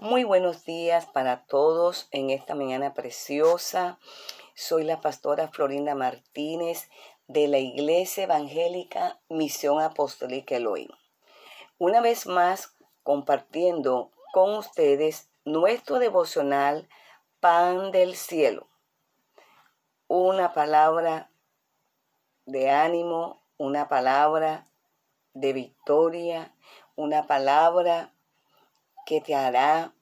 Muy buenos días para todos en esta mañana preciosa. Soy la pastora Florinda Martínez de la Iglesia Evangélica Misión Apostólica Elohim. Una vez más compartiendo con ustedes nuestro devocional Pan del Cielo. Una palabra de ánimo, una palabra de victoria, una palabra que te hará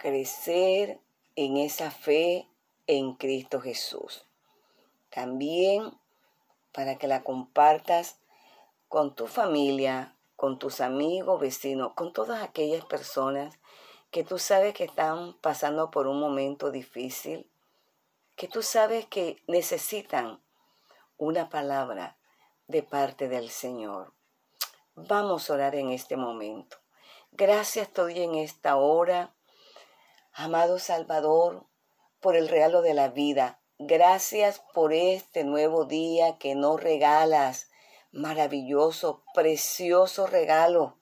crecer en esa fe en Cristo Jesús. También para que la compartas con tu familia, con tus amigos, vecinos, con todas aquellas personas que tú sabes que están pasando por un momento difícil, que tú sabes que necesitan una palabra de parte del Señor. Vamos a orar en este momento. Gracias todavía en esta hora, amado Salvador, por el regalo de la vida. Gracias por este nuevo día que nos regalas. Maravilloso, precioso regalo.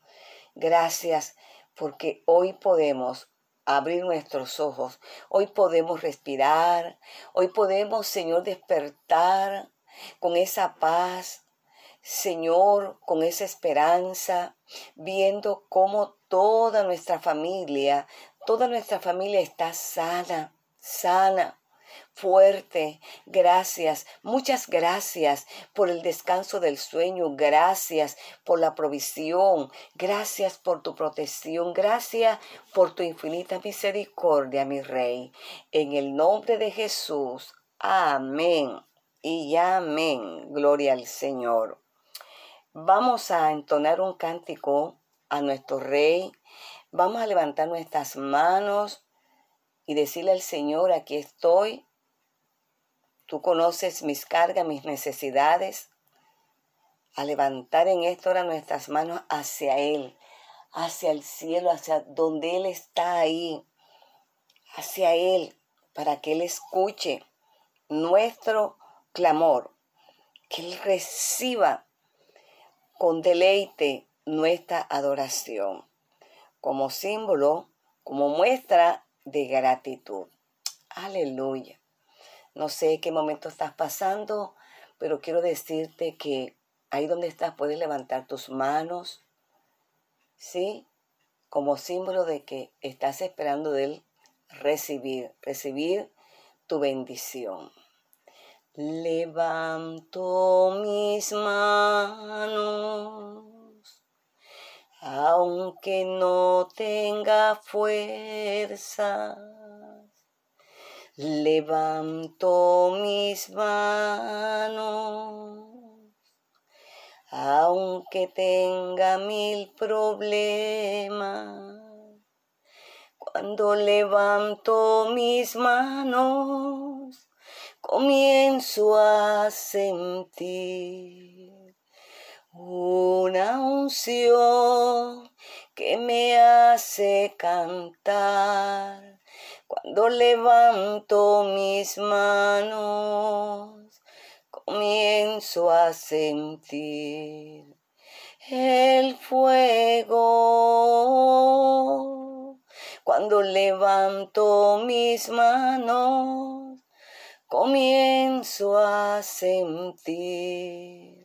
Gracias porque hoy podemos abrir nuestros ojos. Hoy podemos respirar. Hoy podemos, Señor, despertar con esa paz, Señor, con esa esperanza, viendo cómo toda nuestra familia, toda nuestra familia está sana, sana, fuerte. Gracias, muchas gracias por el descanso del sueño, gracias por la provisión, gracias por tu protección, gracias por tu infinita misericordia, mi Rey. En el nombre de Jesús, amén y amén. Gloria al Señor. Vamos a entonar un cántico a nuestro Rey. Vamos a levantar nuestras manos y decirle al Señor, aquí estoy. Tú conoces mis cargas, mis necesidades. A levantar en esta hora nuestras manos hacia Él, hacia el cielo, hacia donde Él está ahí, hacia Él, para que Él escuche nuestro clamor, que Él reciba con deleite nuestra adoración, como símbolo, como muestra de gratitud. Aleluya. No sé qué momento estás pasando, pero quiero decirte que ahí donde estás puedes levantar tus manos, ¿sí? Como símbolo de que estás esperando de Él recibir, recibir tu bendición. Levanto mis manos, aunque no tenga fuerzas. Levanto mis manos, aunque tenga mil problemas. Cuando levanto mis manos, comienzo a sentir una unción que me hace cantar cuando levanto mis manos comienzo a sentir el fuego. Cuando levanto mis manos comienzo a sentir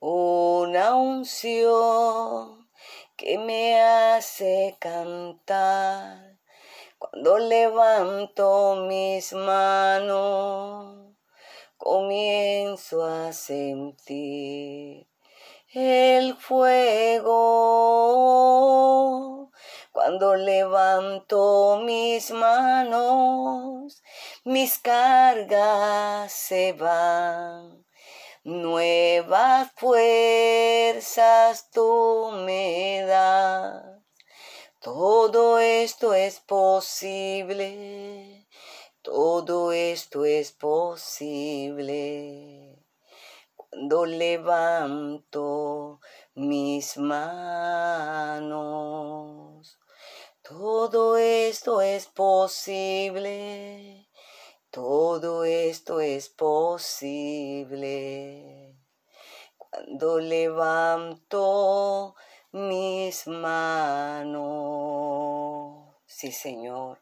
una unción que me hace cantar cuando levanto mis manos comienzo a sentir el fuego cuando levanto mis manos mis cargas se van. Nuevas fuerzas tú me das. Todo esto es posible. Todo esto es posible. Cuando levanto mis manos. Todo esto es posible todo esto es posible cuando levanto mis manos. Sí, Señor.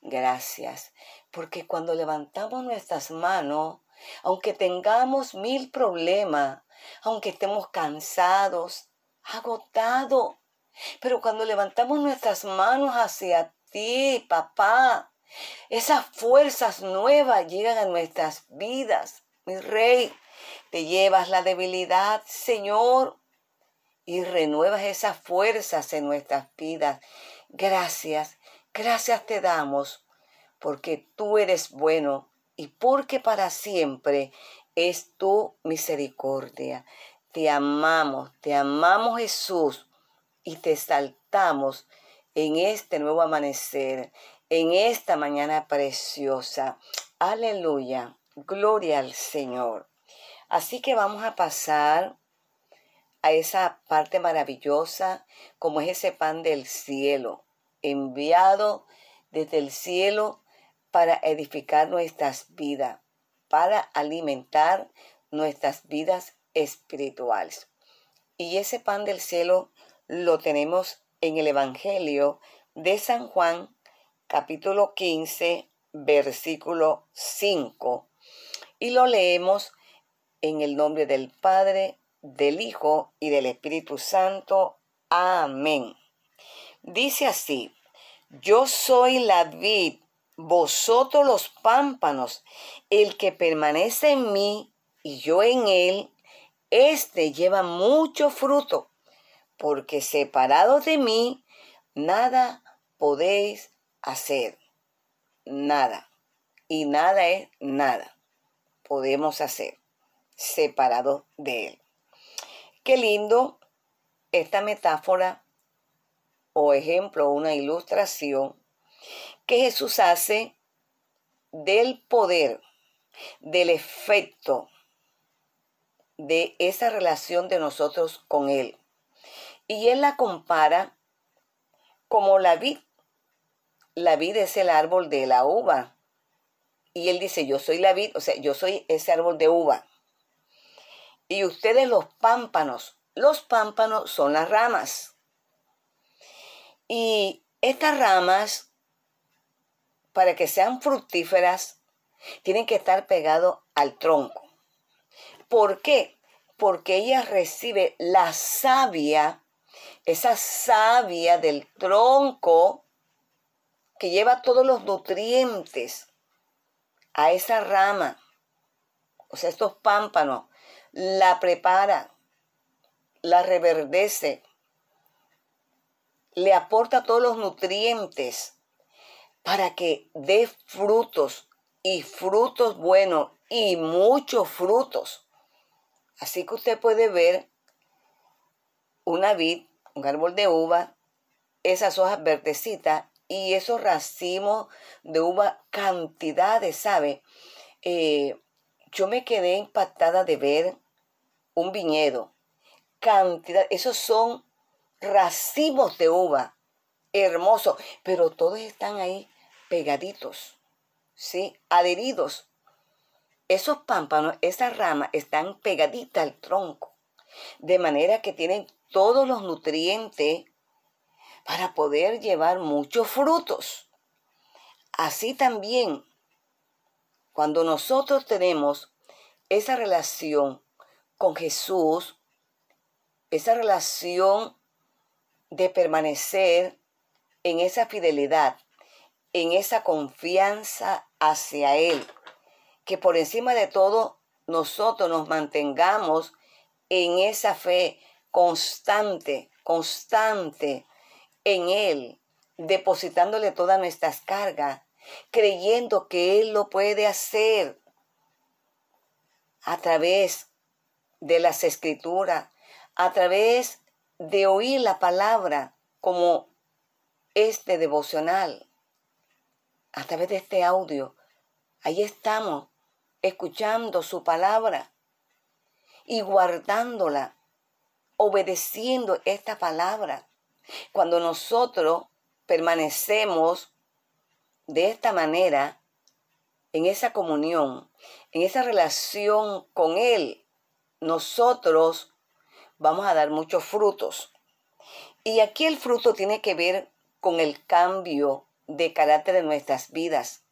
Gracias. Porque cuando levantamos nuestras manos, aunque tengamos mil problemas, aunque estemos cansados, agotados, pero cuando levantamos nuestras manos hacia ti, papá, esas fuerzas nuevas llegan a nuestras vidas. Mi rey, te llevas la debilidad, Señor, y renuevas esas fuerzas en nuestras vidas. Gracias, gracias te damos, porque tú eres bueno y porque para siempre es tu misericordia. Te amamos, te amamos Jesús y te exaltamos en este nuevo amanecer, en esta mañana preciosa. Aleluya, gloria al Señor. Así que vamos a pasar a esa parte maravillosa como es ese pan del cielo, enviado desde el cielo para edificar nuestras vidas, para alimentar nuestras vidas espirituales. Y ese pan del cielo lo tenemos en el Evangelio de San Juan, capítulo 15, versículo 5. Y lo leemos en el nombre del Padre, del Hijo y del Espíritu Santo. Amén. Dice así, yo soy la vid, vosotros los pámpanos, el que permanece en mí y yo en él, éste lleva mucho fruto, porque separados de mí, nada podéis hacer. Nada. Y nada es nada. Podemos hacer separado de él. Qué lindo esta metáfora o ejemplo, una ilustración que Jesús hace del poder, del efecto de esa relación de nosotros con Él. Y Él la compara como la vid. La vid es el árbol de la uva. Y Él dice, yo soy la vid, o sea, yo soy ese árbol de uva. Y ustedes los pámpanos. Los pámpanos son las ramas. Y estas ramas, para que sean fructíferas, tienen que estar pegados al tronco. ¿Por qué? Porque ella recibe la savia, esa savia del tronco que lleva todos los nutrientes a esa rama. O sea, estos pámpanos la prepara, la reverdece, le aporta todos los nutrientes para que dé frutos y frutos buenos y muchos frutos. Así que usted puede ver una vid, un árbol de uva, esas hojas verdecitas y esos racimos de uva, cantidades, ¿sabe? Eh, yo me quedé impactada de ver un viñedo, cantidad, esos son racimos de uva, hermosos, pero todos están ahí pegaditos, ¿sí? Adheridos. Esos pámpanos, esas ramas están pegaditas al tronco, de manera que tienen todos los nutrientes para poder llevar muchos frutos. Así también, cuando nosotros tenemos esa relación con Jesús, esa relación de permanecer en esa fidelidad, en esa confianza hacia Él, que por encima de todo nosotros nos mantengamos en esa fe constante, constante en Él, depositándole todas nuestras cargas, creyendo que Él lo puede hacer a través de las escrituras, a través de oír la palabra como este devocional, a través de este audio. Ahí estamos escuchando su palabra y guardándola, obedeciendo esta palabra. Cuando nosotros permanecemos de esta manera, en esa comunión, en esa relación con Él, nosotros vamos a dar muchos frutos. Y aquí el fruto tiene que ver con el cambio de carácter en nuestras vidas.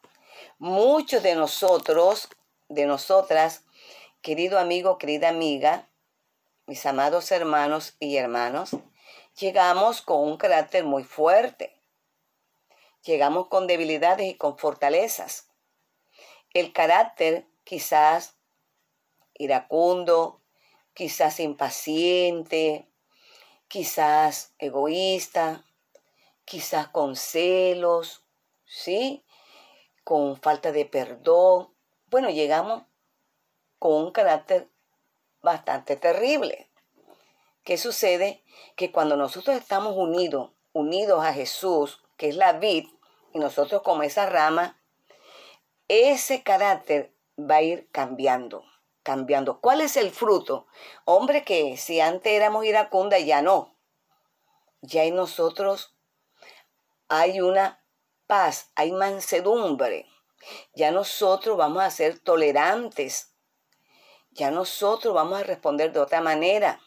Muchos de nosotros, de nosotras, querido amigo, querida amiga, mis amados hermanos y hermanos, llegamos con un carácter muy fuerte. Llegamos con debilidades y con fortalezas. El carácter quizás iracundo, quizás impaciente, quizás egoísta, quizás con celos, ¿sí? Con falta de perdón. Bueno, llegamos con un carácter bastante terrible. ¿Qué sucede? Que cuando nosotros estamos unidos, unidos a Jesús, que es la vid, y nosotros como esa rama, ese carácter va a ir cambiando, cambiando. ¿Cuál es el fruto? Hombre, que si antes éramos iracunda, ya no. Ya en nosotros hay una paz, hay mansedumbre. Ya nosotros vamos a ser tolerantes. Ya nosotros vamos a responder de otra manera.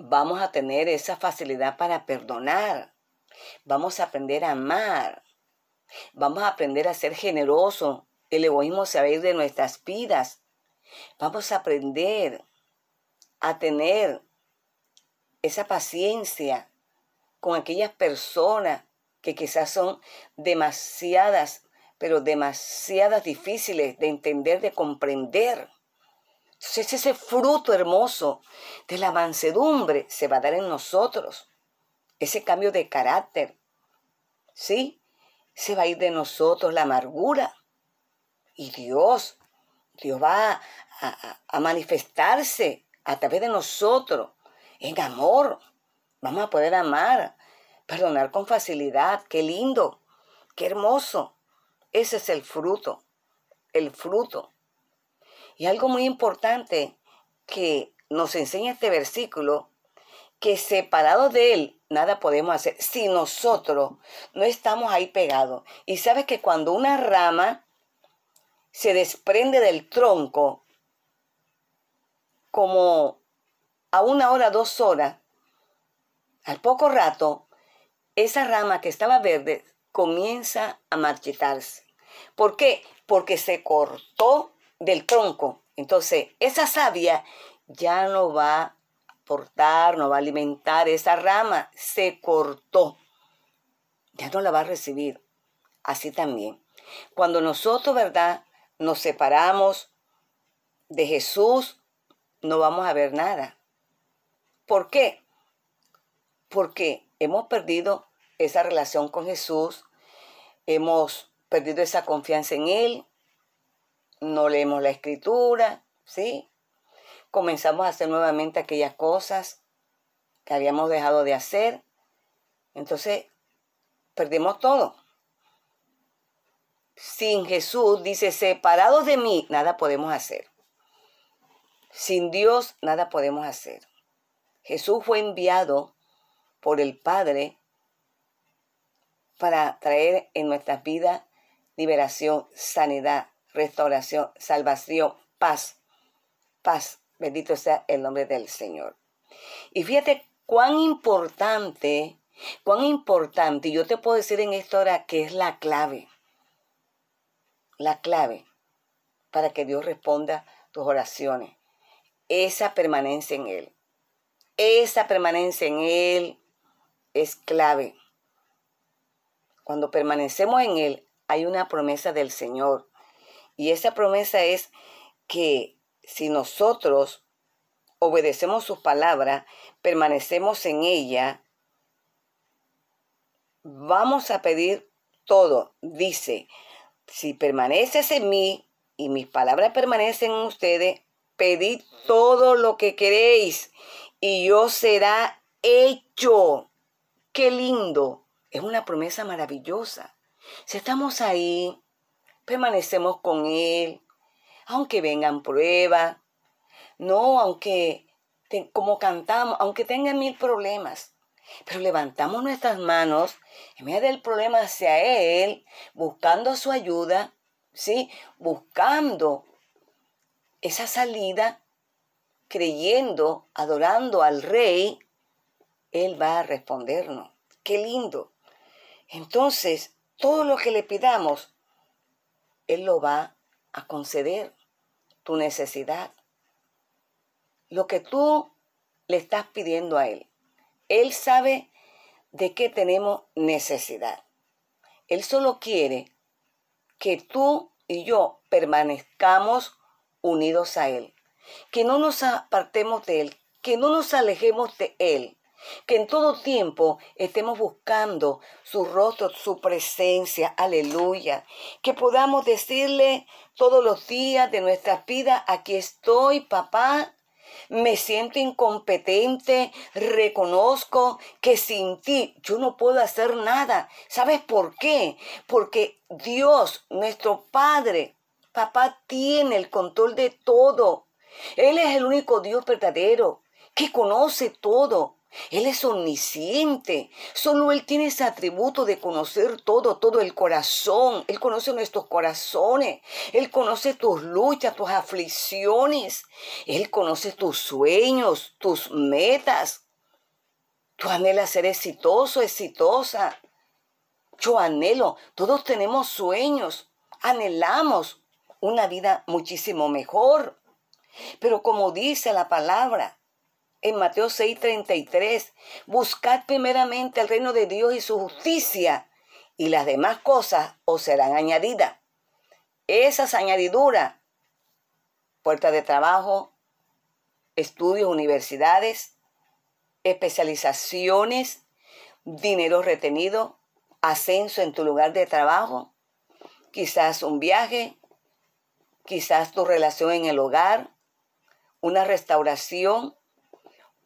Vamos a tener esa facilidad para perdonar. Vamos a aprender a amar. Vamos a aprender a ser generosos. El egoísmo se va a ir de nuestras vidas. Vamos a aprender a tener esa paciencia con aquellas personas que quizás son demasiadas, pero demasiadas difíciles de entender, de comprender. Entonces ese fruto hermoso de la mansedumbre se va a dar en nosotros. Ese cambio de carácter. ¿Sí? Se va a ir de nosotros la amargura. Y Dios, Dios va a, manifestarse a través de nosotros en amor. Vamos a poder amar, perdonar con facilidad. Qué lindo, qué hermoso. Ese es el fruto, el fruto. Y algo muy importante que nos enseña este versículo, que separado de Él nada podemos hacer si nosotros no estamos ahí pegados. Y sabes que cuando una rama se desprende del tronco, como a una hora, dos horas, al poco rato, esa rama que estaba verde comienza a marchitarse. ¿Por qué? Porque se cortó del tronco. Entonces, esa savia ya no va a portar, no va a alimentar esa rama. Se cortó. Ya no la va a recibir. Así también. Cuando nosotros, ¿verdad? Nos separamos de Jesús, no vamos a ver nada. ¿Por qué? Porque hemos perdido esa relación con Jesús, hemos perdido esa confianza en Él, no leemos la escritura, ¿sí? Comenzamos a hacer nuevamente aquellas cosas que habíamos dejado de hacer. Entonces, perdemos todo. Sin Jesús, dice, separados de mí, nada podemos hacer. Sin Dios, nada podemos hacer. Jesús fue enviado por el Padre para traer en nuestras vidas liberación, sanidad, restauración, salvación, paz. Paz. Bendito sea el nombre del Señor. Y fíjate cuán importante, cuán importante, yo te puedo decir en esta hora que es la clave. La clave para que Dios responda tus oraciones. Esa permanencia en Él. Esa permanencia en Él es clave. Cuando permanecemos en Él, hay una promesa del Señor. Y esa promesa es que si nosotros obedecemos sus palabras, permanecemos en ella, vamos a pedir todo. Dice, si permaneces en mí y mis palabras permanecen en ustedes, pedid todo lo que queréis y yo será hecho. Qué lindo. Es una promesa maravillosa. Si estamos ahí, permanecemos con Él, aunque vengan pruebas, no, aunque, como cantamos, aunque tengan mil problemas, pero levantamos nuestras manos en medio del problema hacia Él, buscando su ayuda, ¿sí? Buscando esa salida, creyendo, adorando al Rey, Él va a respondernos. Qué lindo. entonces todo lo que le pidamos, Él lo va a conceder, tu necesidad. Lo que tú le estás pidiendo a Él. Él sabe de qué tenemos necesidad. Él solo quiere que tú y yo permanezcamos unidos a Él, que no nos apartemos de Él, que no nos alejemos de Él, que en todo tiempo estemos buscando su rostro, su presencia, aleluya, que podamos decirle todos los días de nuestra vida, aquí estoy, papá, me siento incompetente, reconozco que sin ti yo no puedo hacer nada. ¿Sabes por qué? Porque Dios, nuestro Padre, papá, tiene el control de todo. Él es el único Dios verdadero que conoce todo. Él es omnisciente. Solo Él tiene ese atributo de conocer todo, todo el corazón. Él conoce nuestros corazones. Él conoce tus luchas, tus aflicciones. Él conoce tus sueños, tus metas. Tú anhelas ser exitoso, exitosa. Yo anhelo. Todos tenemos sueños. Anhelamos una vida muchísimo mejor. Pero como dice la palabra, en Mateo 6:33, buscad primeramente el reino de Dios y su justicia, y las demás cosas os serán añadidas. Esas añadiduras, puertas de trabajo, estudios, universidades, especializaciones, dinero retenido, ascenso en tu lugar de trabajo, quizás un viaje, quizás tu relación en el hogar, una restauración,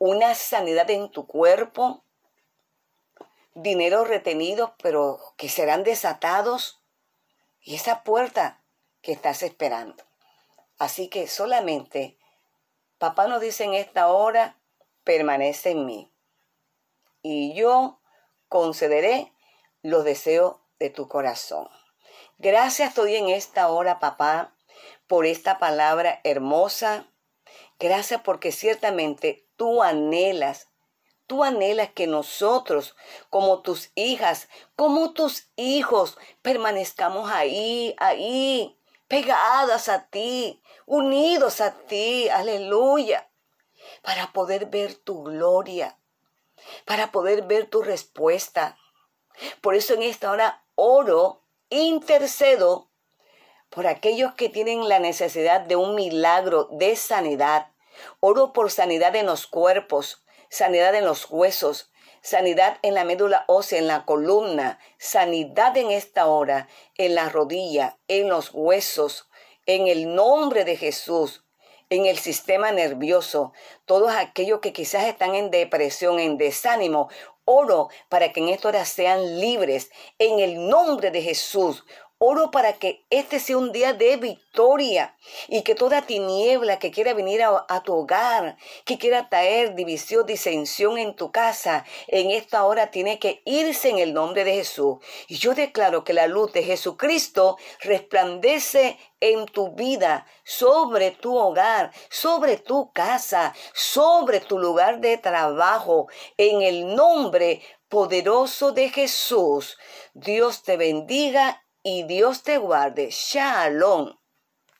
una sanidad en tu cuerpo, dinero retenido, pero que serán desatados, y esa puerta que estás esperando. Así que solamente, papá nos dice en esta hora, permanece en mí, y yo concederé los deseos de tu corazón. Gracias estoy en esta hora, papá, por esta palabra hermosa. Gracias porque ciertamente tú anhelas, tú anhelas que nosotros, como tus hijas, como tus hijos, permanezcamos ahí, ahí, pegadas a ti, unidos a ti, aleluya, para poder ver tu gloria, para poder ver tu respuesta. Por eso en esta hora oro, intercedo por aquellos que tienen la necesidad de un milagro de sanidad, Oro por sanidad en los cuerpos, sanidad en los huesos, sanidad en la médula ósea, en la columna, sanidad en esta hora, en la rodilla, en los huesos, en el nombre de Jesús, en el sistema nervioso, todos aquellos que quizás están en depresión, en desánimo. Oro para que en esta hora sean libres en el nombre de Jesús. Oro para que este sea un día de victoria y que toda tiniebla que quiera venir a, tu hogar, que quiera traer división, disensión en tu casa, en esta hora tiene que irse en el nombre de Jesús. Y yo declaro que la luz de Jesucristo resplandece en tu vida, sobre tu hogar, sobre tu casa, sobre tu lugar de trabajo, en el nombre poderoso de Jesús. Dios te bendiga y Dios te guarde. Shalom.